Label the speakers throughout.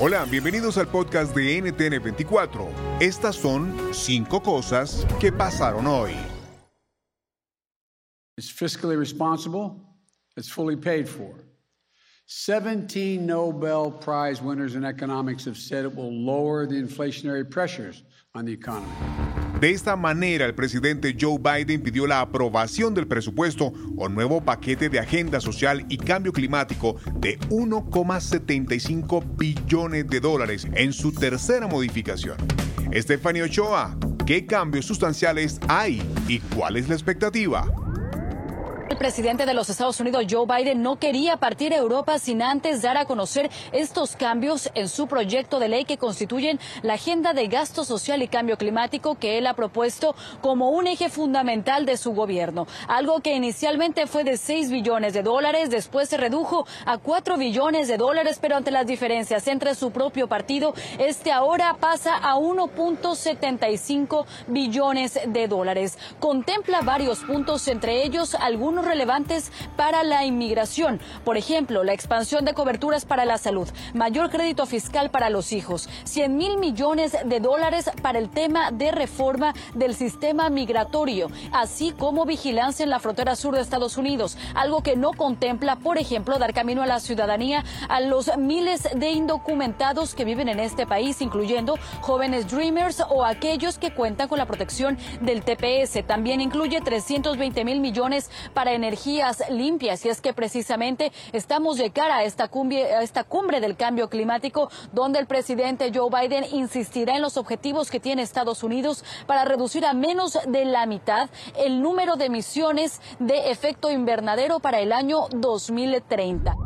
Speaker 1: Hola, bienvenidos al podcast de NTN24. Estas son cinco cosas que pasaron hoy.
Speaker 2: It's fiscally responsible. It's fully paid for. 17 Nobel Prize winners in economics have said it will lower the inflationary pressures on the economy.
Speaker 1: De esta manera, el presidente Joe Biden pidió la aprobación del presupuesto o nuevo paquete de agenda social y cambio climático de 1,75 billones de dólares en su tercera modificación. Stephanie Ochoa, ¿qué cambios sustanciales hay y cuál es la expectativa?
Speaker 3: El presidente de los Estados Unidos, Joe Biden, no quería partir a Europa sin antes dar a conocer estos cambios en su proyecto de ley que constituyen la agenda de gasto social y cambio climático que él ha propuesto como un eje fundamental de su gobierno. Algo que inicialmente fue de 6 billones de dólares, después se redujo a 4 billones de dólares, pero ante las diferencias entre su propio partido, este ahora pasa a 1.75 billones de dólares. Contempla varios puntos, entre ellos algunos relevantes para la inmigración. Por ejemplo, la expansión de coberturas para la salud, mayor crédito fiscal para los hijos, 100 mil millones de dólares para el tema de reforma del sistema migratorio, así como vigilancia en la frontera sur de Estados Unidos, algo que no contempla, por ejemplo, dar camino a la ciudadanía a los miles de indocumentados que viven en este país, incluyendo jóvenes Dreamers o aquellos que cuentan con la protección del TPS. También incluye 320 mil millones para energías limpias. Y es que precisamente estamos de cara a esta cumbre, a esta cumbre del cambio climático, donde el presidente Joe Biden insistirá en los objetivos que tiene Estados Unidos para reducir a menos de la mitad el número de emisiones de efecto invernadero para el año 2030.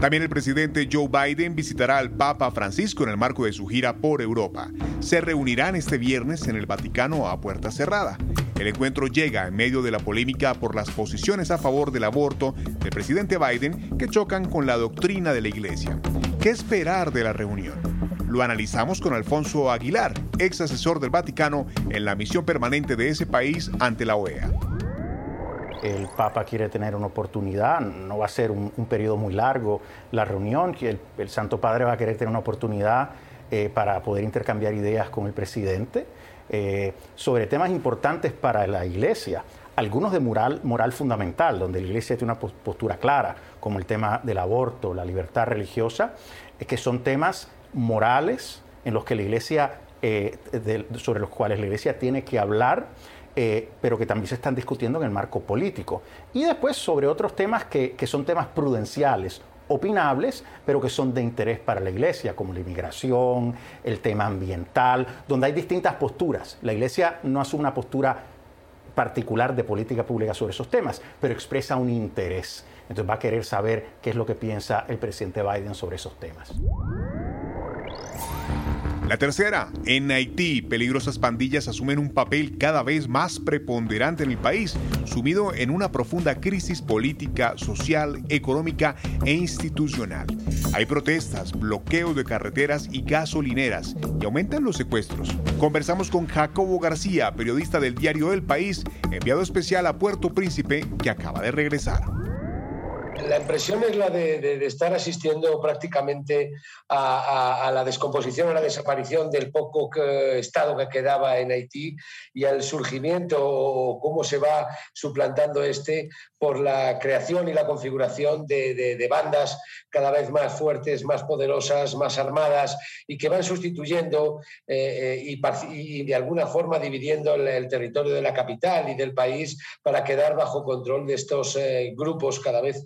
Speaker 1: También el presidente Joe Biden visitará al Papa Francisco en el marco de su gira por Europa. Se reunirán este viernes en el Vaticano a puerta cerrada. El encuentro llega en medio de la polémica por las posiciones a favor del aborto del presidente Biden que chocan con la doctrina de la Iglesia. ¿Qué esperar de la reunión? Lo analizamos con Alfonso Aguilar, ex asesor del Vaticano en la misión permanente de ese país ante la OEA
Speaker 4: el Papa quiere tener una oportunidad, no va a ser un, periodo muy largo la reunión, el, el, Santo Padre va a querer tener una oportunidad eh, para poder intercambiar ideas con el presidente eh, sobre temas importantes para la Iglesia, algunos de moral, fundamental, donde la Iglesia tiene una postura clara, como el tema del aborto, la libertad religiosa, que son temas morales en los que la Iglesia, eh, sobre los cuales la Iglesia tiene que hablar eh, pero que también se están discutiendo en el marco político. Y después sobre otros temas que son temas prudenciales opinables, pero que son de interés para la Iglesia, como la inmigración, el tema ambiental, donde hay distintas posturas. La Iglesia no asume una postura particular de política pública sobre esos temas, pero expresa un interés. Entonces va a querer saber qué es lo que piensa el presidente Biden sobre esos temas.
Speaker 1: La tercera, en Haití, peligrosas pandillas asumen un papel cada vez más preponderante en el país, sumido en una profunda crisis política, social, económica e institucional. Hay protestas, bloqueos de carreteras y gasolineras y aumentan los secuestros. Conversamos con Jacobo García, periodista del diario El País, enviado especial a Puerto Príncipe, que acaba de regresar.
Speaker 5: La impresión es la de, estar asistiendo prácticamente a, la descomposición, a la desaparición del poco Estado que quedaba en Haití y al surgimiento o cómo se va suplantando este por la creación y la configuración de, bandas cada vez más fuertes, más poderosas, más armadas y que van sustituyendo eh, eh, y, de alguna forma dividiendo el, territorio de la capital y del país para quedar bajo control de estos eh, grupos cada vez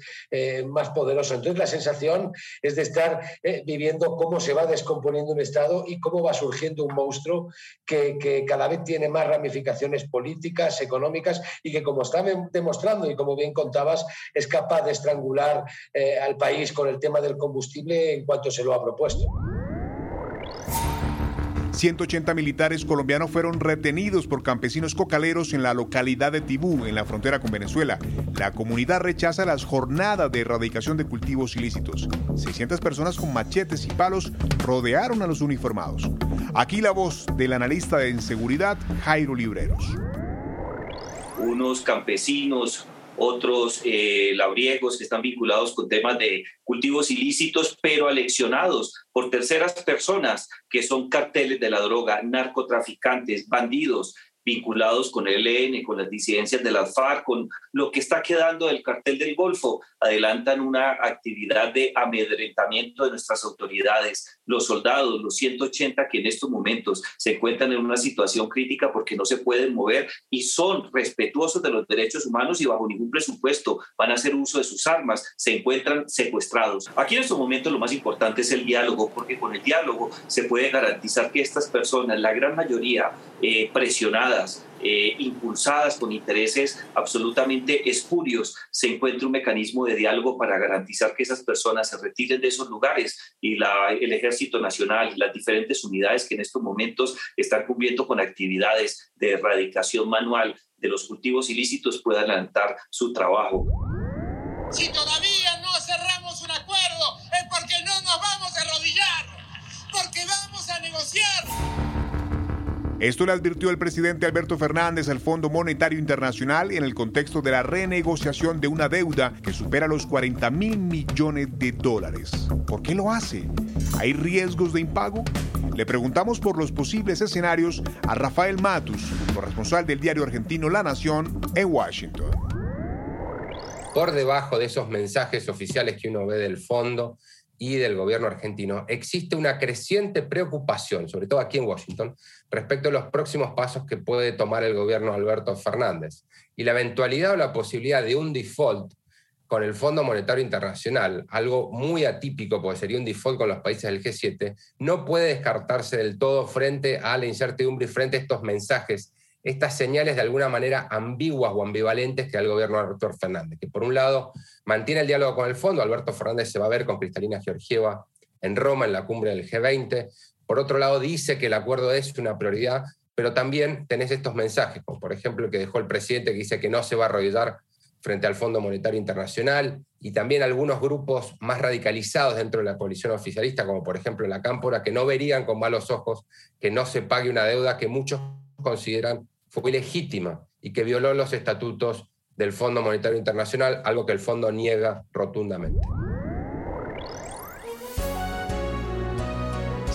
Speaker 5: más poderosos. Entonces la sensación es de estar viviendo cómo se va descomponiendo un Estado y cómo va surgiendo un monstruo que, que cada vez tiene más ramificaciones políticas, económicas y que como está demostrando y como bien contabas, es capaz de estrangular eh, al país con el tema del combustible en cuanto se lo ha propuesto.
Speaker 1: 180 militares colombianos fueron retenidos por campesinos cocaleros en la localidad de Tibú, en la frontera con Venezuela. La comunidad rechaza las jornadas de erradicación de cultivos ilícitos. 600 personas con machetes y palos rodearon a los uniformados. Aquí la voz del analista de inseguridad, Jairo Libreros.
Speaker 6: Unos campesinos otros eh, labriegos que están vinculados con temas de cultivos ilícitos, pero aleccionados por terceras personas que son carteles de la droga, narcotraficantes, bandidos, vinculados con el ELN, con las disidencias de la FARC, con lo que está quedando del cartel del Golfo, adelantan una actividad de amedrentamiento de nuestras autoridades. Los soldados, los 180 que en estos momentos se encuentran en una situación crítica porque no se pueden mover y son respetuosos de los derechos humanos y bajo ningún presupuesto van a hacer uso de sus armas, se encuentran secuestrados. Aquí en estos momentos lo más importante es el diálogo, porque con el diálogo se puede garantizar que estas personas, la gran mayoría eh, presionadas, eh, impulsadas con intereses absolutamente espurios, se encuentre un mecanismo de diálogo para garantizar que esas personas se retiren de esos lugares y la, el Ejército Nacional y las diferentes unidades que en estos momentos están cumpliendo con actividades de erradicación manual de los cultivos ilícitos puedan adelantar su trabajo.
Speaker 7: Si todavía no cerramos un acuerdo es porque no nos vamos a arrodillar, porque vamos a negociar.
Speaker 1: Esto le advirtió el presidente Alberto Fernández al Fondo Monetario Internacional en el contexto de la renegociación de una deuda que supera los 40 mil millones de dólares. ¿Por qué lo hace? ¿Hay riesgos de impago? Le preguntamos por los posibles escenarios a Rafael Matus, corresponsal del diario argentino La Nación en Washington.
Speaker 8: Por debajo de esos mensajes oficiales que uno ve del fondo, y del gobierno argentino, existe una creciente preocupación, sobre todo aquí en Washington, respecto a los próximos pasos que puede tomar el gobierno Alberto Fernández. Y la eventualidad o la posibilidad de un default con el Fondo Monetario Internacional, algo muy atípico, porque sería un default con los países del G7, no puede descartarse del todo frente a la incertidumbre y frente a estos mensajes estas señales de alguna manera ambiguas o ambivalentes que da el gobierno de Alberto Fernández, que por un lado mantiene el diálogo con el fondo, Alberto Fernández se va a ver con Cristalina Georgieva en Roma en la cumbre del G20, por otro lado dice que el acuerdo es una prioridad, pero también tenés estos mensajes, como por ejemplo el que dejó el presidente que dice que no se va a arrodillar frente al Fondo Monetario Internacional y también algunos grupos más radicalizados dentro de la coalición oficialista, como por ejemplo la Cámpora, que no verían con malos ojos que no se pague una deuda que muchos consideran fue ilegítima y que violó los estatutos del Fondo Monetario Internacional, algo que el fondo niega rotundamente.